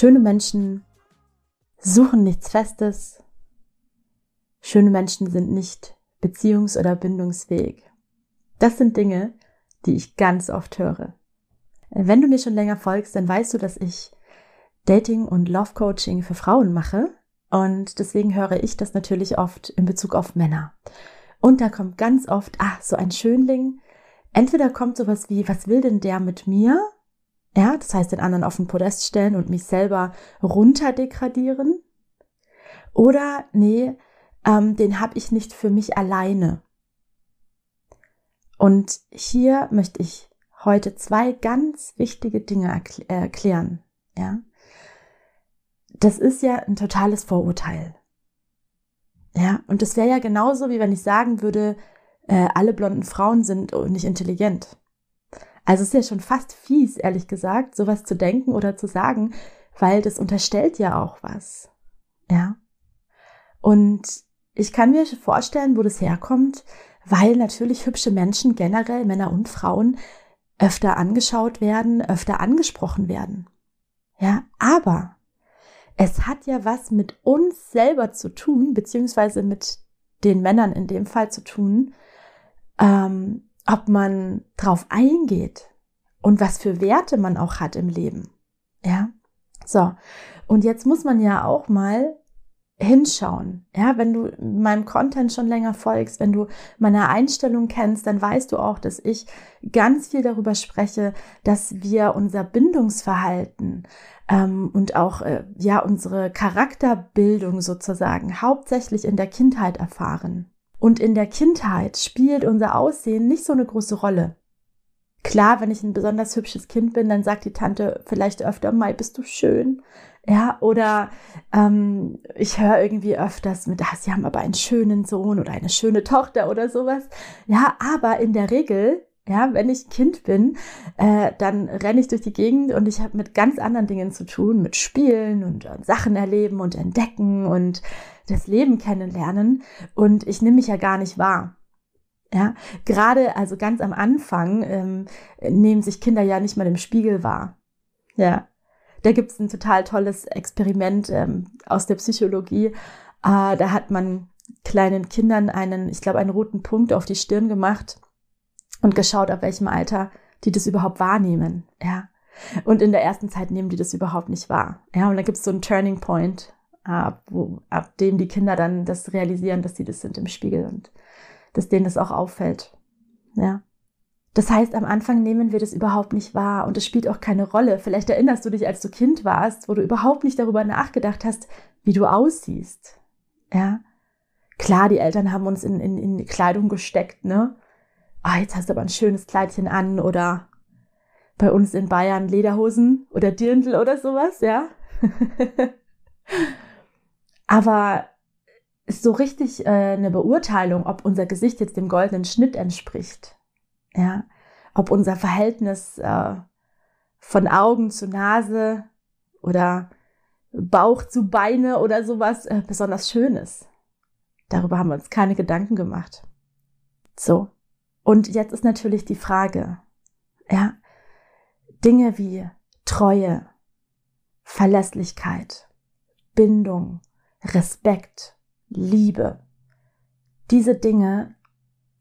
Schöne Menschen suchen nichts Festes. Schöne Menschen sind nicht beziehungs- oder bindungsfähig. Das sind Dinge, die ich ganz oft höre. Wenn du mir schon länger folgst, dann weißt du, dass ich Dating und Love Coaching für Frauen mache. Und deswegen höre ich das natürlich oft in Bezug auf Männer. Und da kommt ganz oft, ah, so ein Schönling. Entweder kommt sowas wie, was will denn der mit mir? Ja, das heißt, den anderen auf den Podest stellen und mich selber runterdegradieren. Oder nee, ähm, den habe ich nicht für mich alleine. Und hier möchte ich heute zwei ganz wichtige Dinge erkl erklären. Ja, das ist ja ein totales Vorurteil. Ja, und das wäre ja genauso, wie wenn ich sagen würde, äh, alle blonden Frauen sind nicht intelligent. Also es ist ja schon fast fies, ehrlich gesagt, sowas zu denken oder zu sagen, weil das unterstellt ja auch was. Ja. Und ich kann mir vorstellen, wo das herkommt, weil natürlich hübsche Menschen generell, Männer und Frauen, öfter angeschaut werden, öfter angesprochen werden. Ja, aber es hat ja was mit uns selber zu tun, beziehungsweise mit den Männern in dem Fall zu tun, ähm, ob man drauf eingeht und was für Werte man auch hat im Leben. Ja, so. Und jetzt muss man ja auch mal hinschauen. Ja, wenn du meinem Content schon länger folgst, wenn du meine Einstellung kennst, dann weißt du auch, dass ich ganz viel darüber spreche, dass wir unser Bindungsverhalten ähm, und auch äh, ja unsere Charakterbildung sozusagen hauptsächlich in der Kindheit erfahren. Und in der Kindheit spielt unser Aussehen nicht so eine große Rolle. Klar, wenn ich ein besonders hübsches Kind bin, dann sagt die Tante vielleicht öfter, Mai, bist du schön? Ja, oder ähm, ich höre irgendwie öfters mit, ah, sie haben aber einen schönen Sohn oder eine schöne Tochter oder sowas. Ja, aber in der Regel, ja, wenn ich Kind bin, äh, dann renne ich durch die Gegend und ich habe mit ganz anderen Dingen zu tun, mit Spielen und, und Sachen erleben und entdecken und das Leben kennenlernen und ich nehme mich ja gar nicht wahr. Ja, gerade also ganz am Anfang ähm, nehmen sich Kinder ja nicht mal im Spiegel wahr. Ja, da gibt's ein total tolles Experiment ähm, aus der Psychologie. Äh, da hat man kleinen Kindern einen, ich glaube, einen roten Punkt auf die Stirn gemacht und geschaut, ab welchem Alter die das überhaupt wahrnehmen. Ja, und in der ersten Zeit nehmen die das überhaupt nicht wahr. Ja, und da gibt's so einen Turning Point ab, wo, ab dem die Kinder dann das realisieren, dass sie das sind im Spiegel und dass denen das auch auffällt. Ja. Das heißt, am Anfang nehmen wir das überhaupt nicht wahr und es spielt auch keine Rolle. Vielleicht erinnerst du dich, als du Kind warst, wo du überhaupt nicht darüber nachgedacht hast, wie du aussiehst. Ja. Klar, die Eltern haben uns in, in, in Kleidung gesteckt, ne? Ah, jetzt hast du aber ein schönes Kleidchen an oder bei uns in Bayern Lederhosen oder Dirndl oder sowas, ja. Aber so richtig äh, eine Beurteilung, ob unser Gesicht jetzt dem goldenen Schnitt entspricht, ja, ob unser Verhältnis äh, von Augen zu Nase oder Bauch zu Beine oder sowas äh, besonders schön ist. Darüber haben wir uns keine Gedanken gemacht. So. Und jetzt ist natürlich die Frage, ja, Dinge wie Treue, Verlässlichkeit, Bindung, Respekt, Liebe. Diese Dinge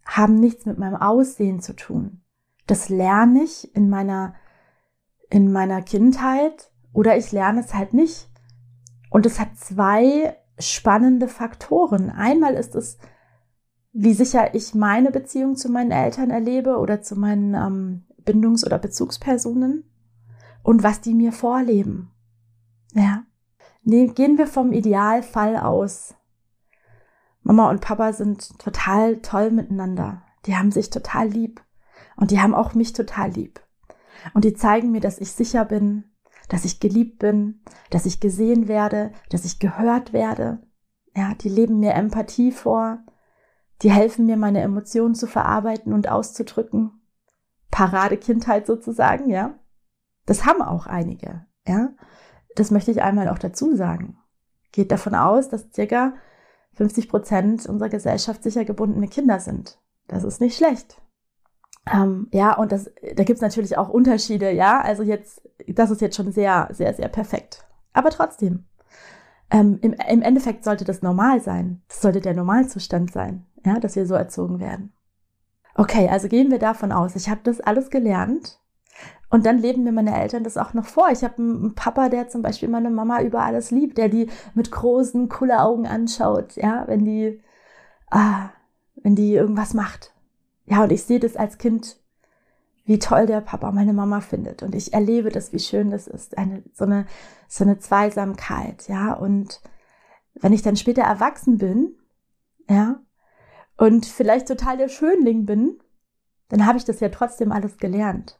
haben nichts mit meinem Aussehen zu tun. Das lerne ich in meiner, in meiner Kindheit oder ich lerne es halt nicht. Und es hat zwei spannende Faktoren. Einmal ist es, wie sicher ich meine Beziehung zu meinen Eltern erlebe oder zu meinen ähm, Bindungs- oder Bezugspersonen und was die mir vorleben. Ja. Gehen wir vom Idealfall aus. Mama und Papa sind total toll miteinander. Die haben sich total lieb. Und die haben auch mich total lieb. Und die zeigen mir, dass ich sicher bin, dass ich geliebt bin, dass ich gesehen werde, dass ich gehört werde. Ja, die leben mir Empathie vor. Die helfen mir, meine Emotionen zu verarbeiten und auszudrücken. Paradekindheit sozusagen, ja. Das haben auch einige, ja. Das möchte ich einmal auch dazu sagen. Geht davon aus, dass circa 50 Prozent unserer Gesellschaft sicher gebundene Kinder sind. Das ist nicht schlecht. Ähm, ja, und das, da gibt's natürlich auch Unterschiede, ja. Also jetzt, das ist jetzt schon sehr, sehr, sehr perfekt. Aber trotzdem, ähm, im, im Endeffekt sollte das normal sein. Das sollte der Normalzustand sein, ja, dass wir so erzogen werden. Okay, also gehen wir davon aus, ich habe das alles gelernt und dann leben mir meine Eltern das auch noch vor. Ich habe einen Papa, der zum Beispiel meine Mama über alles liebt, der die mit großen, coolen Augen anschaut, ja, wenn die, ah, wenn die irgendwas macht. Ja, und ich sehe das als Kind, wie toll der Papa meine Mama findet. Und ich erlebe das, wie schön das ist. Eine, so eine, so eine Zweisamkeit, ja. Und wenn ich dann später erwachsen bin, ja, und vielleicht total der Schönling bin, dann habe ich das ja trotzdem alles gelernt.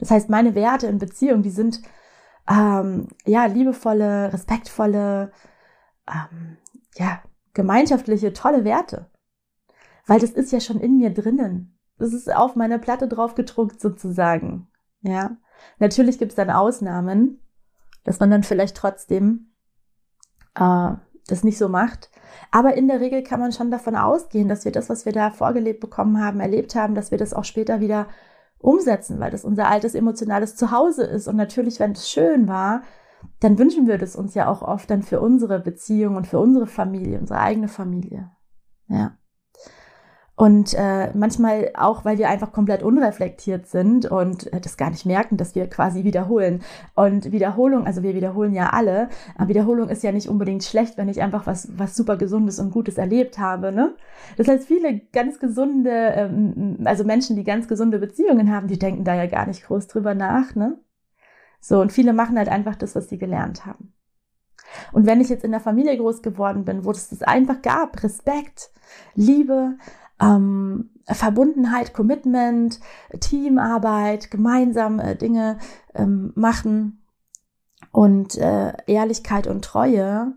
Das heißt, meine Werte in Beziehung, die sind ähm, ja liebevolle, respektvolle, ähm, ja gemeinschaftliche, tolle Werte weil das ist ja schon in mir drinnen. Das ist auf meiner Platte drauf gedruckt sozusagen. Ja. Natürlich gibt es dann Ausnahmen, dass man dann vielleicht trotzdem äh, das nicht so macht. Aber in der Regel kann man schon davon ausgehen, dass wir das, was wir da vorgelebt bekommen haben, erlebt haben, dass wir das auch später wieder umsetzen, weil das unser altes emotionales Zuhause ist. Und natürlich, wenn es schön war, dann wünschen wir das uns ja auch oft dann für unsere Beziehung und für unsere Familie, unsere eigene Familie. Ja. Und äh, manchmal auch, weil wir einfach komplett unreflektiert sind und äh, das gar nicht merken, dass wir quasi wiederholen. Und Wiederholung, also wir wiederholen ja alle, aber Wiederholung ist ja nicht unbedingt schlecht, wenn ich einfach was, was super Gesundes und Gutes erlebt habe. Ne? Das heißt, viele ganz gesunde, ähm, also Menschen, die ganz gesunde Beziehungen haben, die denken da ja gar nicht groß drüber nach. Ne? So, und viele machen halt einfach das, was sie gelernt haben. Und wenn ich jetzt in der Familie groß geworden bin, wo es das einfach gab, Respekt, Liebe, ähm, Verbundenheit, Commitment, Teamarbeit, gemeinsam äh, Dinge ähm, machen und äh, Ehrlichkeit und Treue,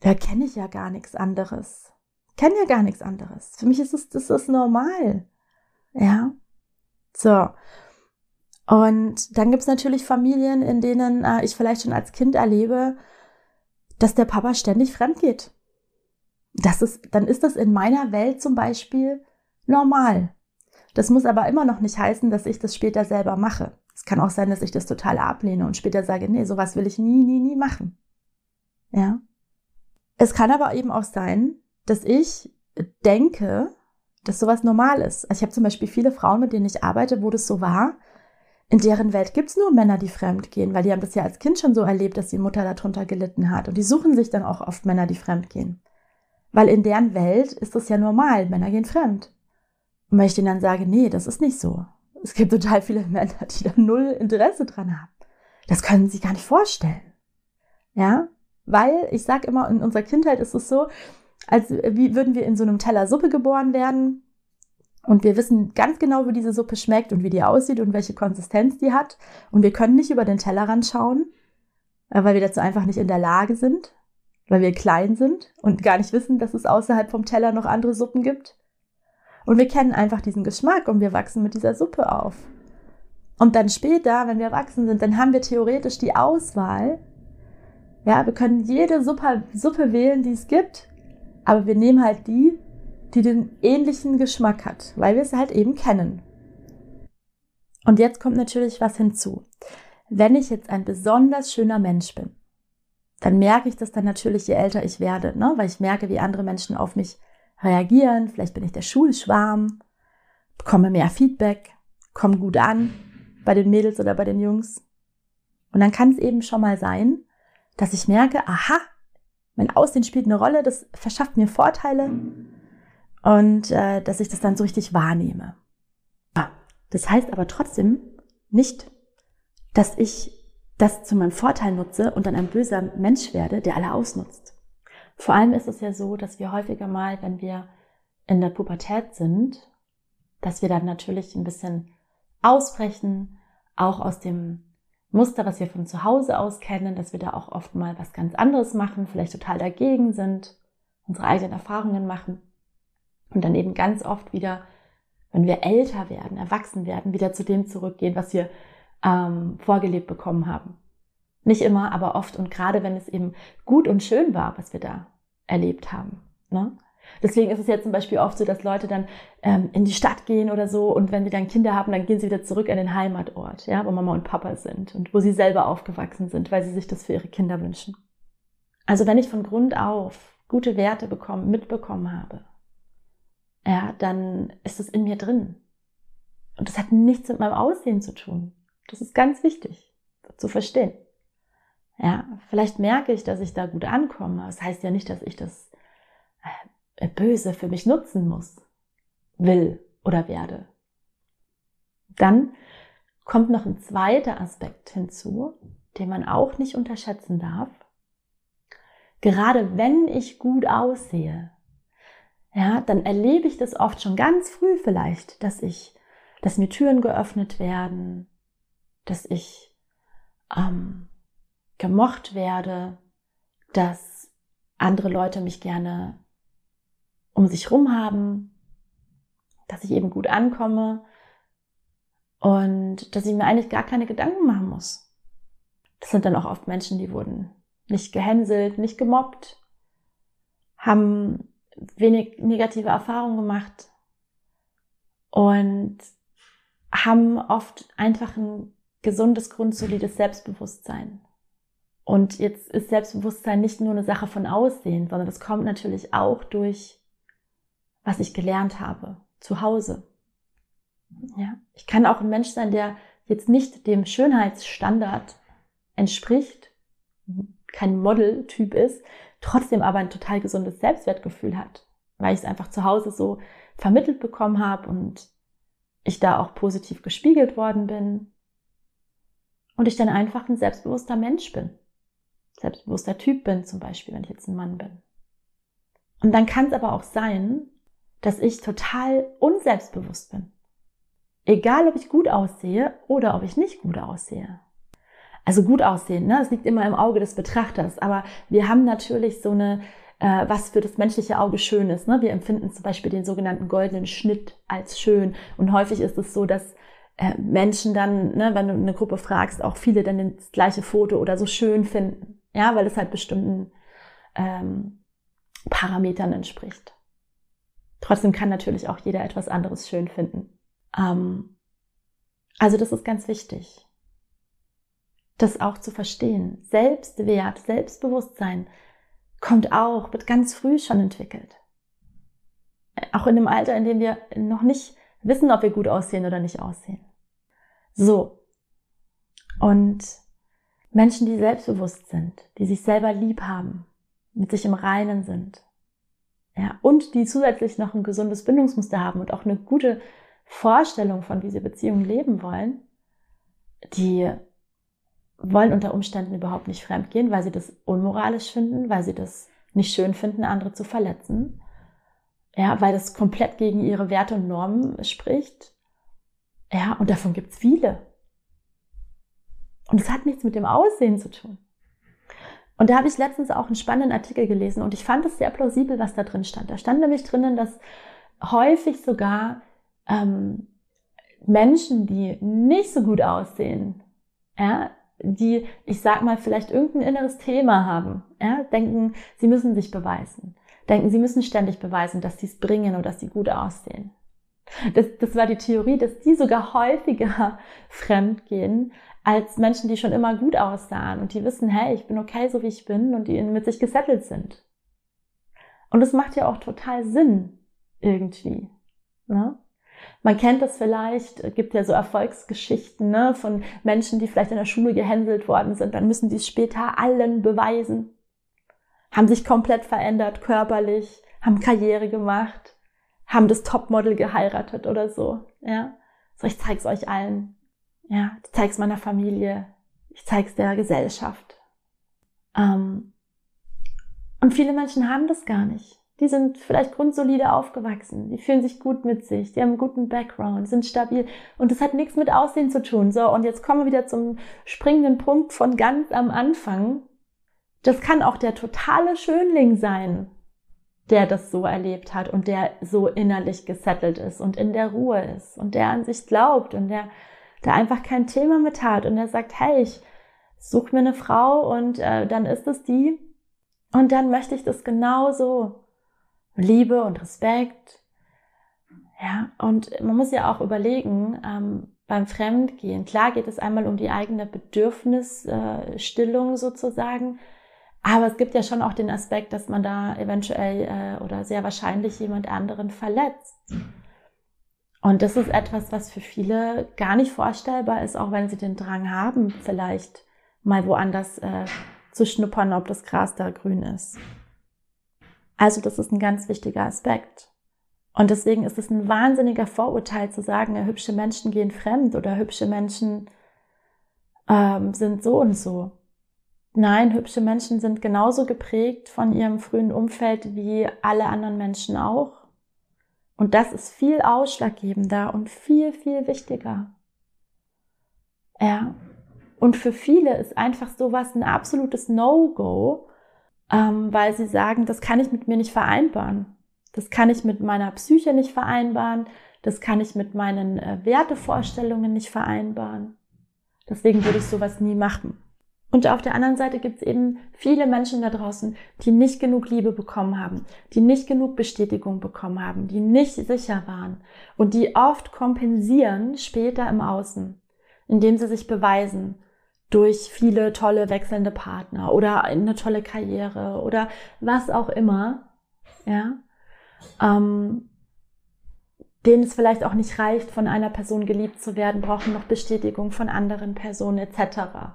da kenne ich ja gar nichts anderes. Kenne ja gar nichts anderes. Für mich ist es, das ist normal. Ja. So. Und dann gibt's natürlich Familien, in denen äh, ich vielleicht schon als Kind erlebe, dass der Papa ständig fremd geht das ist, dann ist das in meiner Welt zum Beispiel normal. Das muss aber immer noch nicht heißen, dass ich das später selber mache. Es kann auch sein, dass ich das total ablehne und später sage, nee, sowas will ich nie, nie, nie machen. Ja. Es kann aber eben auch sein, dass ich denke, dass sowas normal ist. Also ich habe zum Beispiel viele Frauen, mit denen ich arbeite, wo das so war. In deren Welt gibt's nur Männer, die fremd gehen, weil die haben das ja als Kind schon so erlebt, dass die Mutter darunter gelitten hat. Und die suchen sich dann auch oft Männer, die fremd gehen. Weil in deren Welt ist das ja normal, Männer gehen fremd. Und wenn ich denen dann sage, nee, das ist nicht so. Es gibt total viele Männer, die da null Interesse dran haben. Das können sie gar nicht vorstellen. Ja? Weil, ich sag immer, in unserer Kindheit ist es so, als würden wir in so einem Teller Suppe geboren werden. Und wir wissen ganz genau, wie diese Suppe schmeckt und wie die aussieht und welche Konsistenz die hat. Und wir können nicht über den Tellerrand schauen, weil wir dazu einfach nicht in der Lage sind weil wir klein sind und gar nicht wissen, dass es außerhalb vom Teller noch andere Suppen gibt. Und wir kennen einfach diesen Geschmack und wir wachsen mit dieser Suppe auf. Und dann später, wenn wir erwachsen sind, dann haben wir theoretisch die Auswahl. Ja, wir können jede Suppe, Suppe wählen, die es gibt, aber wir nehmen halt die, die den ähnlichen Geschmack hat, weil wir es halt eben kennen. Und jetzt kommt natürlich was hinzu. Wenn ich jetzt ein besonders schöner Mensch bin, dann merke ich das dann natürlich, je älter ich werde, ne? weil ich merke, wie andere Menschen auf mich reagieren. Vielleicht bin ich der Schulschwarm, bekomme mehr Feedback, komme gut an bei den Mädels oder bei den Jungs. Und dann kann es eben schon mal sein, dass ich merke, aha, mein Aussehen spielt eine Rolle, das verschafft mir Vorteile und äh, dass ich das dann so richtig wahrnehme. Das heißt aber trotzdem nicht, dass ich das zu meinem Vorteil nutze und dann ein böser Mensch werde, der alle ausnutzt. Vor allem ist es ja so, dass wir häufiger mal, wenn wir in der Pubertät sind, dass wir dann natürlich ein bisschen ausbrechen, auch aus dem Muster, was wir von zu Hause aus kennen, dass wir da auch oft mal was ganz anderes machen, vielleicht total dagegen sind, unsere eigenen Erfahrungen machen und dann eben ganz oft wieder, wenn wir älter werden, erwachsen werden, wieder zu dem zurückgehen, was wir ähm, vorgelebt bekommen haben. Nicht immer, aber oft und gerade wenn es eben gut und schön war, was wir da erlebt haben. Ne? Deswegen ist es jetzt zum Beispiel oft so, dass Leute dann ähm, in die Stadt gehen oder so und wenn sie dann Kinder haben, dann gehen sie wieder zurück an den Heimatort, ja, wo Mama und Papa sind und wo sie selber aufgewachsen sind, weil sie sich das für ihre Kinder wünschen. Also wenn ich von Grund auf gute Werte bekommen, mitbekommen habe, ja, dann ist es in mir drin. Und das hat nichts mit meinem Aussehen zu tun. Das ist ganz wichtig zu verstehen. Ja, vielleicht merke ich, dass ich da gut ankomme. Das heißt ja nicht, dass ich das äh, böse für mich nutzen muss, will oder werde. Dann kommt noch ein zweiter Aspekt hinzu, den man auch nicht unterschätzen darf. Gerade wenn ich gut aussehe, ja, dann erlebe ich das oft schon ganz früh vielleicht, dass ich, dass mir Türen geöffnet werden, dass ich ähm, gemocht werde, dass andere Leute mich gerne um sich rum haben, dass ich eben gut ankomme und dass ich mir eigentlich gar keine Gedanken machen muss. Das sind dann auch oft Menschen, die wurden nicht gehänselt, nicht gemobbt, haben wenig negative Erfahrungen gemacht und haben oft einfach ein gesundes, grundsolides Selbstbewusstsein. Und jetzt ist Selbstbewusstsein nicht nur eine Sache von Aussehen, sondern das kommt natürlich auch durch, was ich gelernt habe, zu Hause. Ja, ich kann auch ein Mensch sein, der jetzt nicht dem Schönheitsstandard entspricht, kein Modeltyp ist, trotzdem aber ein total gesundes Selbstwertgefühl hat, weil ich es einfach zu Hause so vermittelt bekommen habe und ich da auch positiv gespiegelt worden bin und ich dann einfach ein selbstbewusster Mensch bin selbstbewusster Typ bin, zum Beispiel, wenn ich jetzt ein Mann bin. Und dann kann es aber auch sein, dass ich total unselbstbewusst bin. Egal, ob ich gut aussehe oder ob ich nicht gut aussehe. Also gut aussehen, ne? das liegt immer im Auge des Betrachters. Aber wir haben natürlich so eine, äh, was für das menschliche Auge schön ist. Ne? Wir empfinden zum Beispiel den sogenannten goldenen Schnitt als schön. Und häufig ist es so, dass Menschen dann, ne, wenn du eine Gruppe fragst, auch viele dann das gleiche Foto oder so schön finden. Ja, weil es halt bestimmten ähm, Parametern entspricht. Trotzdem kann natürlich auch jeder etwas anderes schön finden. Ähm, also das ist ganz wichtig, das auch zu verstehen. Selbstwert, Selbstbewusstsein kommt auch, wird ganz früh schon entwickelt. Auch in dem Alter, in dem wir noch nicht wissen, ob wir gut aussehen oder nicht aussehen. So. Und Menschen, die selbstbewusst sind, die sich selber lieb haben, mit sich im Reinen sind. Ja, und die zusätzlich noch ein gesundes Bindungsmuster haben und auch eine gute Vorstellung von, wie sie Beziehungen leben wollen, die wollen unter Umständen überhaupt nicht fremdgehen, weil sie das unmoralisch finden, weil sie das nicht schön finden, andere zu verletzen. Ja, weil das komplett gegen ihre Werte und Normen spricht. Ja, und davon gibt's viele. Und es hat nichts mit dem Aussehen zu tun. Und da habe ich letztens auch einen spannenden Artikel gelesen und ich fand es sehr plausibel, was da drin stand. Da stand nämlich drinnen, dass häufig sogar ähm, Menschen, die nicht so gut aussehen, ja, die, ich sag mal, vielleicht irgendein inneres Thema haben, ja, denken, sie müssen sich beweisen, denken, sie müssen ständig beweisen, dass sie es bringen oder dass sie gut aussehen. Das, das war die Theorie, dass die sogar häufiger fremd gehen als Menschen, die schon immer gut aussahen und die wissen, hey, ich bin okay, so wie ich bin und die mit sich gesettelt sind. Und das macht ja auch total Sinn irgendwie. Ne? Man kennt das vielleicht, es gibt ja so Erfolgsgeschichten ne, von Menschen, die vielleicht in der Schule gehänselt worden sind, dann müssen die es später allen beweisen. Haben sich komplett verändert körperlich, haben Karriere gemacht, haben das Topmodel geheiratet oder so. Ja, so ich zeig's euch allen. Ja, ich zeig's meiner Familie, ich zeig's der Gesellschaft. Ähm, Und viele Menschen haben das gar nicht. Die sind vielleicht grundsolide aufgewachsen, die fühlen sich gut mit sich, die haben einen guten Background, sind stabil und das hat nichts mit Aussehen zu tun. So, und jetzt kommen wir wieder zum springenden Punkt von ganz am Anfang. Das kann auch der totale Schönling sein, der das so erlebt hat und der so innerlich gesettelt ist und in der Ruhe ist und der an sich glaubt und der da einfach kein Thema mit hat und der sagt, hey, ich suche mir eine Frau und äh, dann ist es die und dann möchte ich das genauso. Liebe und Respekt. Ja, und man muss ja auch überlegen, ähm, beim Fremdgehen, klar geht es einmal um die eigene Bedürfnisstillung äh, sozusagen, aber es gibt ja schon auch den Aspekt, dass man da eventuell äh, oder sehr wahrscheinlich jemand anderen verletzt. Und das ist etwas, was für viele gar nicht vorstellbar ist, auch wenn sie den Drang haben, vielleicht mal woanders äh, zu schnuppern, ob das Gras da grün ist. Also das ist ein ganz wichtiger Aspekt. Und deswegen ist es ein wahnsinniger Vorurteil zu sagen, ja, hübsche Menschen gehen fremd oder hübsche Menschen ähm, sind so und so. Nein, hübsche Menschen sind genauso geprägt von ihrem frühen Umfeld wie alle anderen Menschen auch. Und das ist viel ausschlaggebender und viel, viel wichtiger. Ja. Und für viele ist einfach sowas ein absolutes No-Go, ähm, weil sie sagen, das kann ich mit mir nicht vereinbaren. Das kann ich mit meiner Psyche nicht vereinbaren. Das kann ich mit meinen äh, Wertevorstellungen nicht vereinbaren. Deswegen würde ich sowas nie machen. Und auf der anderen Seite gibt es eben viele Menschen da draußen, die nicht genug Liebe bekommen haben, die nicht genug Bestätigung bekommen haben, die nicht sicher waren und die oft kompensieren später im Außen, indem sie sich beweisen durch viele tolle wechselnde Partner oder eine tolle Karriere oder was auch immer, ja, ähm, denen es vielleicht auch nicht reicht, von einer Person geliebt zu werden, brauchen noch Bestätigung von anderen Personen etc.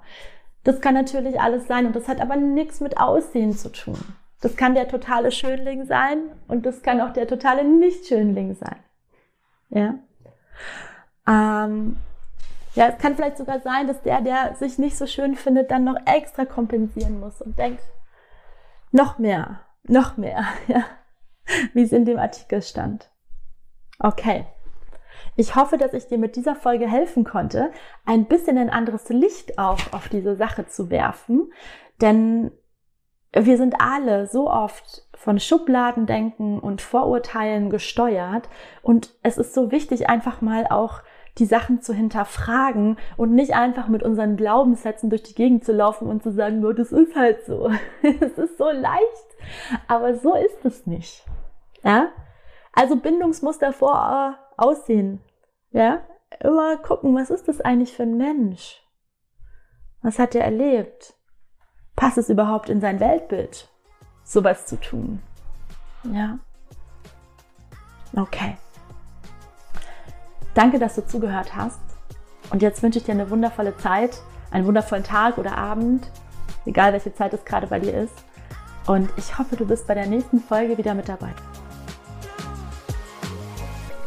Das kann natürlich alles sein und das hat aber nichts mit Aussehen zu tun. Das kann der totale Schönling sein und das kann auch der totale Nicht-Schönling sein. Ja. Ähm, ja, es kann vielleicht sogar sein, dass der, der sich nicht so schön findet, dann noch extra kompensieren muss und denkt, noch mehr, noch mehr, ja, wie es in dem Artikel stand. Okay. Ich hoffe, dass ich dir mit dieser Folge helfen konnte, ein bisschen ein anderes Licht auch auf diese Sache zu werfen, denn wir sind alle so oft von Schubladendenken und Vorurteilen gesteuert und es ist so wichtig, einfach mal auch die Sachen zu hinterfragen und nicht einfach mit unseren Glaubenssätzen durch die Gegend zu laufen und zu sagen, nur das ist halt so. Es ist so leicht, aber so ist es nicht. Ja? Also Bindungsmuster vor Aussehen. Ja? Immer gucken, was ist das eigentlich für ein Mensch? Was hat er erlebt? Passt es überhaupt in sein Weltbild, sowas zu tun? Ja. Okay. Danke, dass du zugehört hast. Und jetzt wünsche ich dir eine wundervolle Zeit, einen wundervollen Tag oder Abend, egal welche Zeit es gerade bei dir ist. Und ich hoffe, du bist bei der nächsten Folge wieder mit dabei.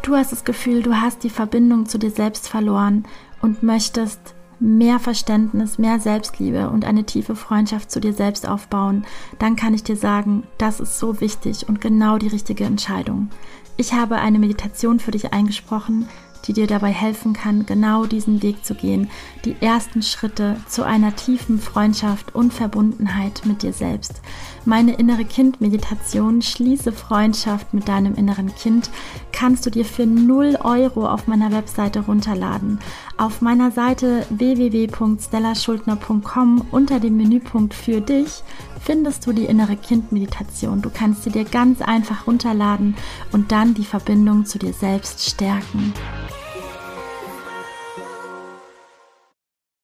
Du hast das Gefühl, du hast die Verbindung zu dir selbst verloren und möchtest mehr Verständnis, mehr Selbstliebe und eine tiefe Freundschaft zu dir selbst aufbauen, dann kann ich dir sagen, das ist so wichtig und genau die richtige Entscheidung. Ich habe eine Meditation für dich eingesprochen, die dir dabei helfen kann, genau diesen Weg zu gehen, die ersten Schritte zu einer tiefen Freundschaft und Verbundenheit mit dir selbst. Meine innere Kind-Meditation Schließe Freundschaft mit deinem inneren Kind kannst du dir für 0 Euro auf meiner Webseite runterladen. Auf meiner Seite www.stellaschuldner.com unter dem Menüpunkt für dich findest du die innere Kind-Meditation. Du kannst sie dir ganz einfach runterladen und dann die Verbindung zu dir selbst stärken.